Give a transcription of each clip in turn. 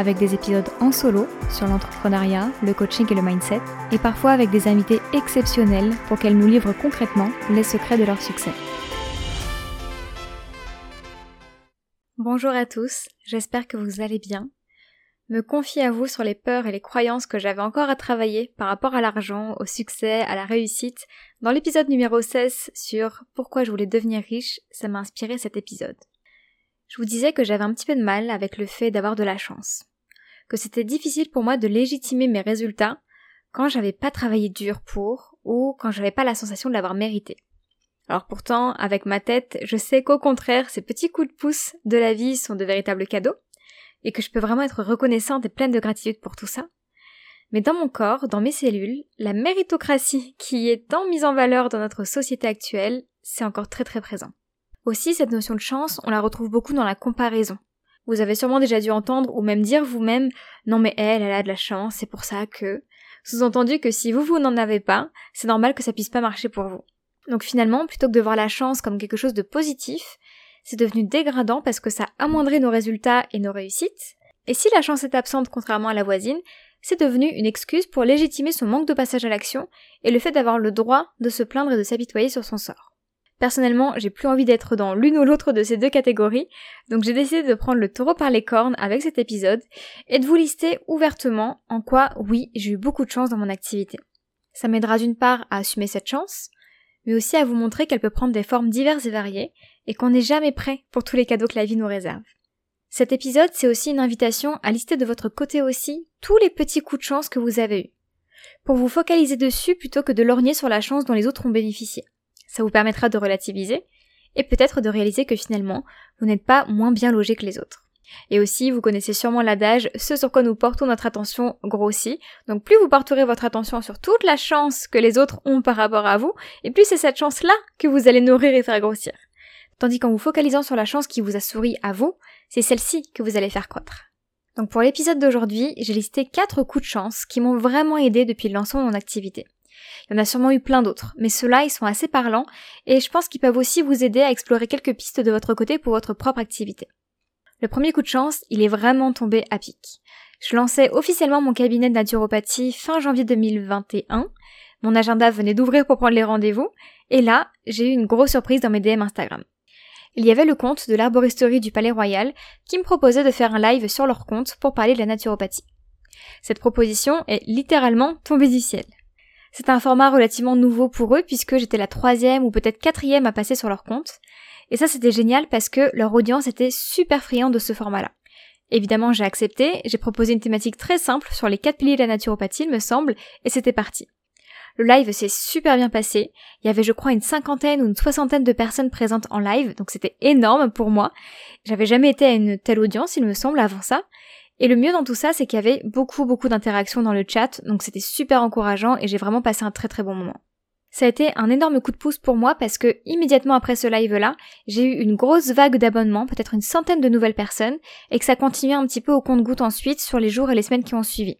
avec des épisodes en solo sur l'entrepreneuriat, le coaching et le mindset, et parfois avec des invités exceptionnels pour qu'elles nous livrent concrètement les secrets de leur succès. Bonjour à tous, j'espère que vous allez bien. Me confier à vous sur les peurs et les croyances que j'avais encore à travailler par rapport à l'argent, au succès, à la réussite, dans l'épisode numéro 16 sur pourquoi je voulais devenir riche, ça m'a inspiré cet épisode. Je vous disais que j'avais un petit peu de mal avec le fait d'avoir de la chance. Que c'était difficile pour moi de légitimer mes résultats quand j'avais pas travaillé dur pour ou quand j'avais pas la sensation de l'avoir mérité. Alors pourtant, avec ma tête, je sais qu'au contraire, ces petits coups de pouce de la vie sont de véritables cadeaux et que je peux vraiment être reconnaissante et pleine de gratitude pour tout ça. Mais dans mon corps, dans mes cellules, la méritocratie qui est tant mise en valeur dans notre société actuelle, c'est encore très très présent. Aussi, cette notion de chance, on la retrouve beaucoup dans la comparaison. Vous avez sûrement déjà dû entendre ou même dire vous-même non mais elle, elle a de la chance, c'est pour ça que. Sous-entendu que si vous, vous n'en avez pas, c'est normal que ça puisse pas marcher pour vous. Donc finalement, plutôt que de voir la chance comme quelque chose de positif, c'est devenu dégradant parce que ça amoindrit nos résultats et nos réussites. Et si la chance est absente contrairement à la voisine, c'est devenu une excuse pour légitimer son manque de passage à l'action et le fait d'avoir le droit de se plaindre et de s'apitoyer sur son sort. Personnellement, j'ai plus envie d'être dans l'une ou l'autre de ces deux catégories, donc j'ai décidé de prendre le taureau par les cornes avec cet épisode et de vous lister ouvertement en quoi, oui, j'ai eu beaucoup de chance dans mon activité. Ça m'aidera d'une part à assumer cette chance, mais aussi à vous montrer qu'elle peut prendre des formes diverses et variées et qu'on n'est jamais prêt pour tous les cadeaux que la vie nous réserve. Cet épisode, c'est aussi une invitation à lister de votre côté aussi tous les petits coups de chance que vous avez eus, pour vous focaliser dessus plutôt que de lorgner sur la chance dont les autres ont bénéficié. Ça vous permettra de relativiser et peut-être de réaliser que finalement, vous n'êtes pas moins bien logé que les autres. Et aussi, vous connaissez sûrement l'adage, ce sur quoi nous portons notre attention grossit. Donc plus vous porterez votre attention sur toute la chance que les autres ont par rapport à vous, et plus c'est cette chance-là que vous allez nourrir et faire grossir. Tandis qu'en vous focalisant sur la chance qui vous a souri à vous, c'est celle-ci que vous allez faire croître. Donc pour l'épisode d'aujourd'hui, j'ai listé 4 coups de chance qui m'ont vraiment aidé depuis le lancement de mon activité. Il y en a sûrement eu plein d'autres, mais ceux-là, ils sont assez parlants, et je pense qu'ils peuvent aussi vous aider à explorer quelques pistes de votre côté pour votre propre activité. Le premier coup de chance, il est vraiment tombé à pic. Je lançais officiellement mon cabinet de naturopathie fin janvier 2021. Mon agenda venait d'ouvrir pour prendre les rendez-vous, et là, j'ai eu une grosse surprise dans mes DM Instagram. Il y avait le compte de l'arboristerie du Palais Royal qui me proposait de faire un live sur leur compte pour parler de la naturopathie. Cette proposition est littéralement tombée du ciel. C'est un format relativement nouveau pour eux puisque j'étais la troisième ou peut-être quatrième à passer sur leur compte. Et ça c'était génial parce que leur audience était super friande de ce format-là. Évidemment j'ai accepté, j'ai proposé une thématique très simple sur les quatre piliers de la naturopathie il me semble, et c'était parti. Le live s'est super bien passé. Il y avait, je crois, une cinquantaine ou une soixantaine de personnes présentes en live, donc c'était énorme pour moi. J'avais jamais été à une telle audience, il me semble, avant ça. Et le mieux dans tout ça, c'est qu'il y avait beaucoup beaucoup d'interactions dans le chat, donc c'était super encourageant et j'ai vraiment passé un très très bon moment. Ça a été un énorme coup de pouce pour moi parce que immédiatement après ce live-là, j'ai eu une grosse vague d'abonnements, peut-être une centaine de nouvelles personnes, et que ça continuait un petit peu au compte-goutte ensuite sur les jours et les semaines qui ont suivi.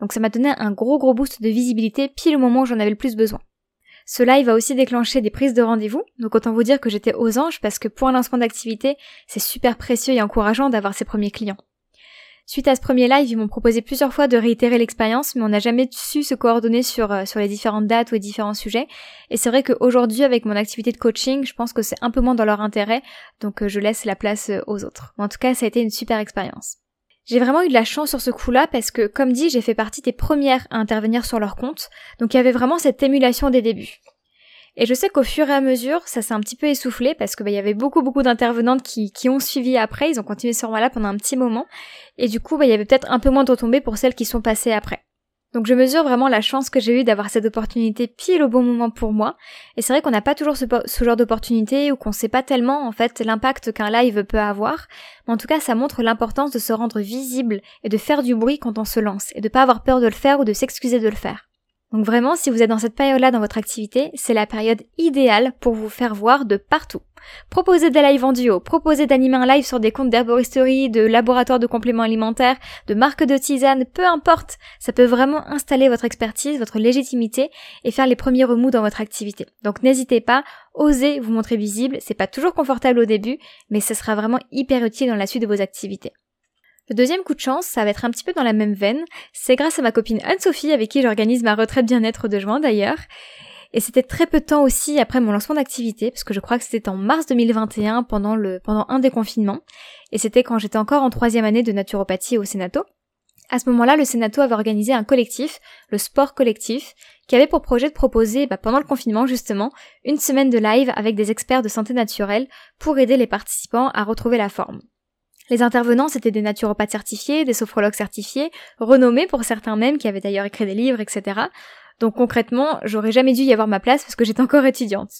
Donc ça m'a donné un gros gros boost de visibilité pile au moment où j'en avais le plus besoin. Ce live a aussi déclenché des prises de rendez-vous, donc autant vous dire que j'étais aux anges parce que pour un lancement d'activité, c'est super précieux et encourageant d'avoir ses premiers clients. Suite à ce premier live, ils m'ont proposé plusieurs fois de réitérer l'expérience, mais on n'a jamais su se coordonner sur, euh, sur les différentes dates ou les différents sujets. Et c'est vrai qu'aujourd'hui, avec mon activité de coaching, je pense que c'est un peu moins dans leur intérêt, donc euh, je laisse la place euh, aux autres. en tout cas, ça a été une super expérience. J'ai vraiment eu de la chance sur ce coup-là parce que, comme dit, j'ai fait partie des premières à intervenir sur leur compte, donc il y avait vraiment cette émulation des débuts. Et je sais qu'au fur et à mesure, ça s'est un petit peu essoufflé parce que bah, il y avait beaucoup beaucoup d'intervenantes qui, ont suivi après, ils ont continué ce format-là pendant un petit moment, et du coup bah, il y avait peut-être un peu moins de retombées pour celles qui sont passées après. Donc je mesure vraiment la chance que j'ai eue d'avoir cette opportunité pile au bon moment pour moi. Et c'est vrai qu'on n'a pas toujours ce, genre d'opportunité ou qu'on sait pas tellement en fait l'impact qu'un live peut avoir. Mais en tout cas, ça montre l'importance de se rendre visible et de faire du bruit quand on se lance et de pas avoir peur de le faire ou de s'excuser de le faire. Donc vraiment, si vous êtes dans cette période-là dans votre activité, c'est la période idéale pour vous faire voir de partout. Proposez des lives en duo, proposez d'animer un live sur des comptes d'herboristerie, de laboratoires de compléments alimentaires, de marques de tisane, peu importe. Ça peut vraiment installer votre expertise, votre légitimité et faire les premiers remous dans votre activité. Donc n'hésitez pas, osez vous montrer visible. C'est pas toujours confortable au début, mais ce sera vraiment hyper utile dans la suite de vos activités. Le deuxième coup de chance, ça va être un petit peu dans la même veine. C'est grâce à ma copine Anne-Sophie avec qui j'organise ma retraite bien-être de juin d'ailleurs. Et c'était très peu de temps aussi après mon lancement d'activité, parce que je crois que c'était en mars 2021 pendant le, pendant un des confinements. Et c'était quand j'étais encore en troisième année de naturopathie au Sénato. À ce moment-là, le Sénato avait organisé un collectif, le Sport Collectif, qui avait pour projet de proposer, bah, pendant le confinement justement, une semaine de live avec des experts de santé naturelle pour aider les participants à retrouver la forme. Les intervenants, c'était des naturopathes certifiés, des sophrologues certifiés, renommés pour certains même, qui avaient d'ailleurs écrit des livres, etc. Donc concrètement, j'aurais jamais dû y avoir ma place parce que j'étais encore étudiante.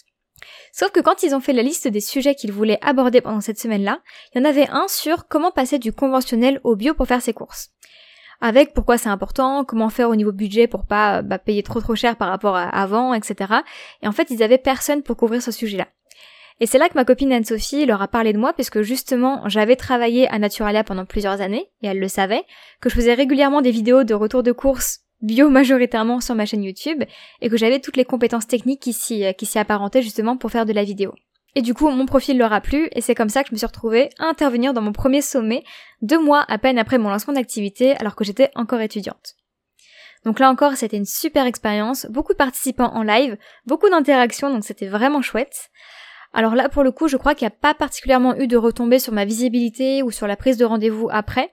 Sauf que quand ils ont fait la liste des sujets qu'ils voulaient aborder pendant cette semaine-là, il y en avait un sur comment passer du conventionnel au bio pour faire ses courses. Avec pourquoi c'est important, comment faire au niveau budget pour pas bah, payer trop trop cher par rapport à avant, etc. Et en fait, ils avaient personne pour couvrir ce sujet-là. Et c'est là que ma copine Anne-Sophie leur a parlé de moi, puisque justement, j'avais travaillé à Naturalia pendant plusieurs années, et elle le savait, que je faisais régulièrement des vidéos de retour de course bio majoritairement sur ma chaîne YouTube, et que j'avais toutes les compétences techniques qui s'y, qui s'y apparentaient justement pour faire de la vidéo. Et du coup, mon profil leur a plu, et c'est comme ça que je me suis retrouvée à intervenir dans mon premier sommet, deux mois à peine après mon lancement d'activité, alors que j'étais encore étudiante. Donc là encore, c'était une super expérience, beaucoup de participants en live, beaucoup d'interactions, donc c'était vraiment chouette. Alors là, pour le coup, je crois qu'il n'y a pas particulièrement eu de retombées sur ma visibilité ou sur la prise de rendez-vous après,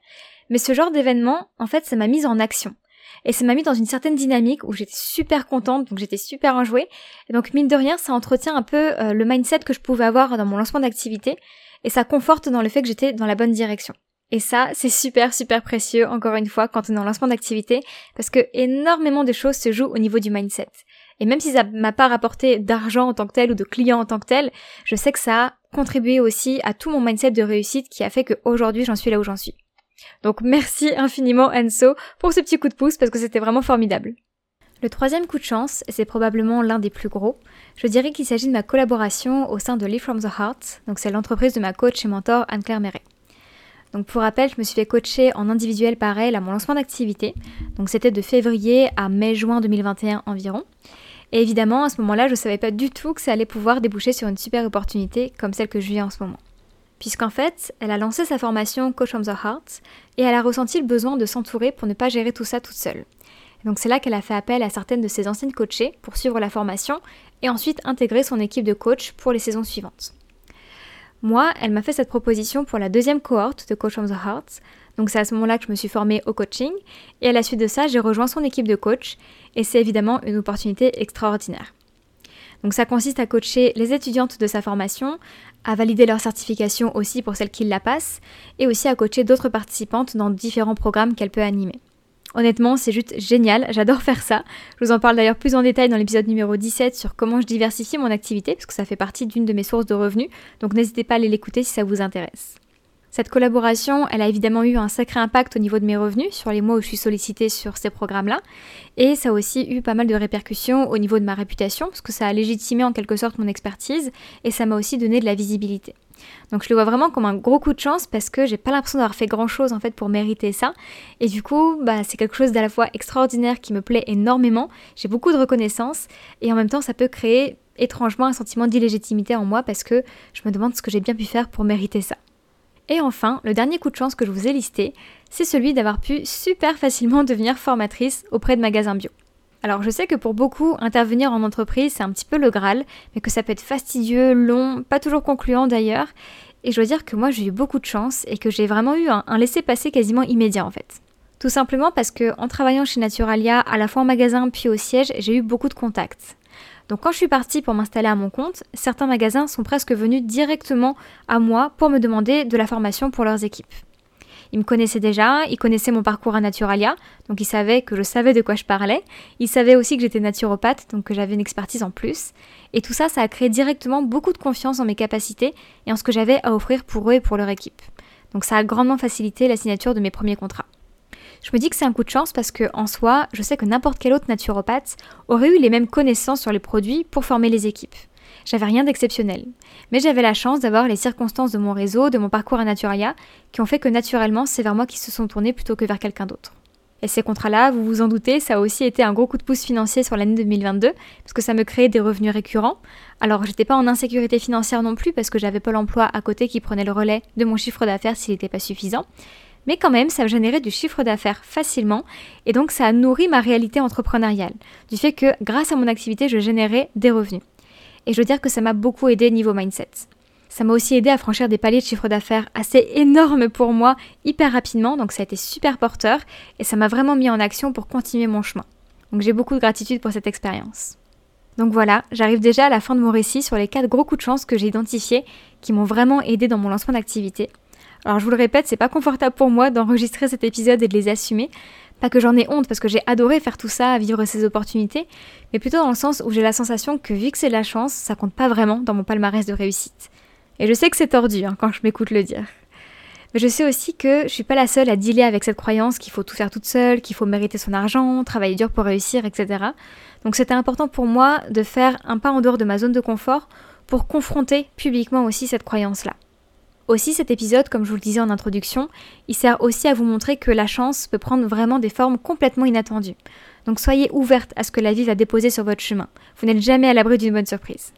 mais ce genre d'événement, en fait, ça m'a mise en action. Et ça m'a mis dans une certaine dynamique où j'étais super contente, donc j'étais super enjouée. Et donc mine de rien, ça entretient un peu euh, le mindset que je pouvais avoir dans mon lancement d'activité, et ça conforte dans le fait que j'étais dans la bonne direction. Et ça, c'est super super précieux, encore une fois, quand on est en lancement d'activité, parce que énormément de choses se jouent au niveau du mindset. Et même si ça m'a pas rapporté d'argent en tant que tel ou de clients en tant que tel, je sais que ça a contribué aussi à tout mon mindset de réussite qui a fait qu'aujourd'hui j'en suis là où j'en suis. Donc merci infiniment Enso pour ce petit coup de pouce parce que c'était vraiment formidable. Le troisième coup de chance, et c'est probablement l'un des plus gros, je dirais qu'il s'agit de ma collaboration au sein de Live from the Heart, donc c'est l'entreprise de ma coach et mentor Anne-Claire Méret. Donc pour rappel, je me suis fait coacher en individuel par elle à mon lancement d'activité, donc c'était de février à mai-juin 2021 environ. Et évidemment, à ce moment-là, je ne savais pas du tout que ça allait pouvoir déboucher sur une super opportunité comme celle que je vis en ce moment. Puisqu'en fait, elle a lancé sa formation Coach from the Heart et elle a ressenti le besoin de s'entourer pour ne pas gérer tout ça toute seule. donc c'est là qu'elle a fait appel à certaines de ses anciennes coachées pour suivre la formation et ensuite intégrer son équipe de coach pour les saisons suivantes. Moi, elle m'a fait cette proposition pour la deuxième cohorte de Coach from the Heart, donc c'est à ce moment-là que je me suis formée au coaching et à la suite de ça, j'ai rejoint son équipe de coach et c'est évidemment une opportunité extraordinaire. Donc ça consiste à coacher les étudiantes de sa formation, à valider leur certification aussi pour celles qui la passent, et aussi à coacher d'autres participantes dans différents programmes qu'elle peut animer. Honnêtement, c'est juste génial, j'adore faire ça. Je vous en parle d'ailleurs plus en détail dans l'épisode numéro 17 sur comment je diversifie mon activité, parce que ça fait partie d'une de mes sources de revenus, donc n'hésitez pas à aller l'écouter si ça vous intéresse. Cette collaboration, elle a évidemment eu un sacré impact au niveau de mes revenus sur les mois où je suis sollicitée sur ces programmes-là. Et ça a aussi eu pas mal de répercussions au niveau de ma réputation, parce que ça a légitimé en quelque sorte mon expertise, et ça m'a aussi donné de la visibilité. Donc je le vois vraiment comme un gros coup de chance parce que j'ai pas l'impression d'avoir fait grand chose en fait pour mériter ça. Et du coup, bah, c'est quelque chose d'à la fois extraordinaire qui me plaît énormément. J'ai beaucoup de reconnaissance et en même temps ça peut créer étrangement un sentiment d'illégitimité en moi parce que je me demande ce que j'ai bien pu faire pour mériter ça. Et enfin, le dernier coup de chance que je vous ai listé, c'est celui d'avoir pu super facilement devenir formatrice auprès de magasins bio. Alors je sais que pour beaucoup, intervenir en entreprise, c'est un petit peu le Graal, mais que ça peut être fastidieux, long, pas toujours concluant d'ailleurs. Et je dois dire que moi j'ai eu beaucoup de chance et que j'ai vraiment eu un, un laisser-passer quasiment immédiat en fait. Tout simplement parce que en travaillant chez Naturalia, à la fois en magasin puis au siège, j'ai eu beaucoup de contacts. Donc quand je suis partie pour m'installer à mon compte, certains magasins sont presque venus directement à moi pour me demander de la formation pour leurs équipes. Il me connaissait déjà, il connaissait mon parcours à Naturalia, donc il savait que je savais de quoi je parlais. Il savait aussi que j'étais naturopathe, donc que j'avais une expertise en plus. Et tout ça, ça a créé directement beaucoup de confiance en mes capacités et en ce que j'avais à offrir pour eux et pour leur équipe. Donc ça a grandement facilité la signature de mes premiers contrats. Je me dis que c'est un coup de chance parce que, en soi, je sais que n'importe quel autre naturopathe aurait eu les mêmes connaissances sur les produits pour former les équipes. J'avais rien d'exceptionnel. Mais j'avais la chance d'avoir les circonstances de mon réseau, de mon parcours à Naturalia, qui ont fait que naturellement, c'est vers moi qu'ils se sont tournés plutôt que vers quelqu'un d'autre. Et ces contrats-là, vous vous en doutez, ça a aussi été un gros coup de pouce financier sur l'année 2022, parce que ça me créait des revenus récurrents. Alors j'étais pas en insécurité financière non plus, parce que j'avais pas l'emploi à côté qui prenait le relais de mon chiffre d'affaires s'il n'était pas suffisant. Mais quand même, ça générait du chiffre d'affaires facilement, et donc ça a nourri ma réalité entrepreneuriale, du fait que grâce à mon activité, je générais des revenus. Et je veux dire que ça m'a beaucoup aidé niveau mindset. Ça m'a aussi aidé à franchir des paliers de chiffre d'affaires assez énormes pour moi hyper rapidement, donc ça a été super porteur et ça m'a vraiment mis en action pour continuer mon chemin. Donc j'ai beaucoup de gratitude pour cette expérience. Donc voilà, j'arrive déjà à la fin de mon récit sur les quatre gros coups de chance que j'ai identifiés qui m'ont vraiment aidé dans mon lancement d'activité. Alors je vous le répète, c'est pas confortable pour moi d'enregistrer cet épisode et de les assumer, pas que j'en ai honte parce que j'ai adoré faire tout ça, vivre ces opportunités, mais plutôt dans le sens où j'ai la sensation que vu que c'est de la chance, ça compte pas vraiment dans mon palmarès de réussite. Et je sais que c'est tordu hein, quand je m'écoute le dire. Mais je sais aussi que je suis pas la seule à dealer avec cette croyance qu'il faut tout faire toute seule, qu'il faut mériter son argent, travailler dur pour réussir, etc. Donc c'était important pour moi de faire un pas en dehors de ma zone de confort pour confronter publiquement aussi cette croyance-là. Aussi, cet épisode, comme je vous le disais en introduction, il sert aussi à vous montrer que la chance peut prendre vraiment des formes complètement inattendues. Donc soyez ouverte à ce que la vie va déposer sur votre chemin. Vous n'êtes jamais à l'abri d'une bonne surprise.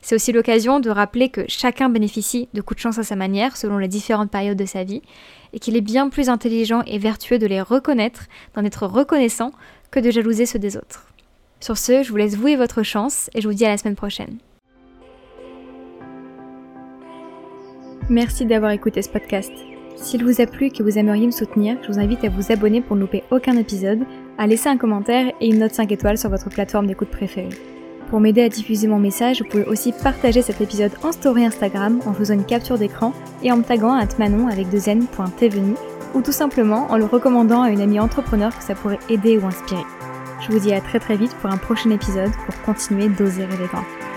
C'est aussi l'occasion de rappeler que chacun bénéficie de coups de chance à sa manière, selon les différentes périodes de sa vie, et qu'il est bien plus intelligent et vertueux de les reconnaître, d'en être reconnaissant, que de jalouser ceux des autres. Sur ce, je vous laisse vouer votre chance et je vous dis à la semaine prochaine. Merci d'avoir écouté ce podcast. S'il vous a plu et que vous aimeriez me soutenir, je vous invite à vous abonner pour ne louper aucun épisode, à laisser un commentaire et une note 5 étoiles sur votre plateforme d'écoute préférée. Pour m'aider à diffuser mon message, vous pouvez aussi partager cet épisode en story Instagram en faisant une capture d'écran et en me taguant à manon avec deux ou tout simplement en le recommandant à une amie entrepreneur que ça pourrait aider ou inspirer. Je vous dis à très très vite pour un prochain épisode pour continuer d'oser rêver grand.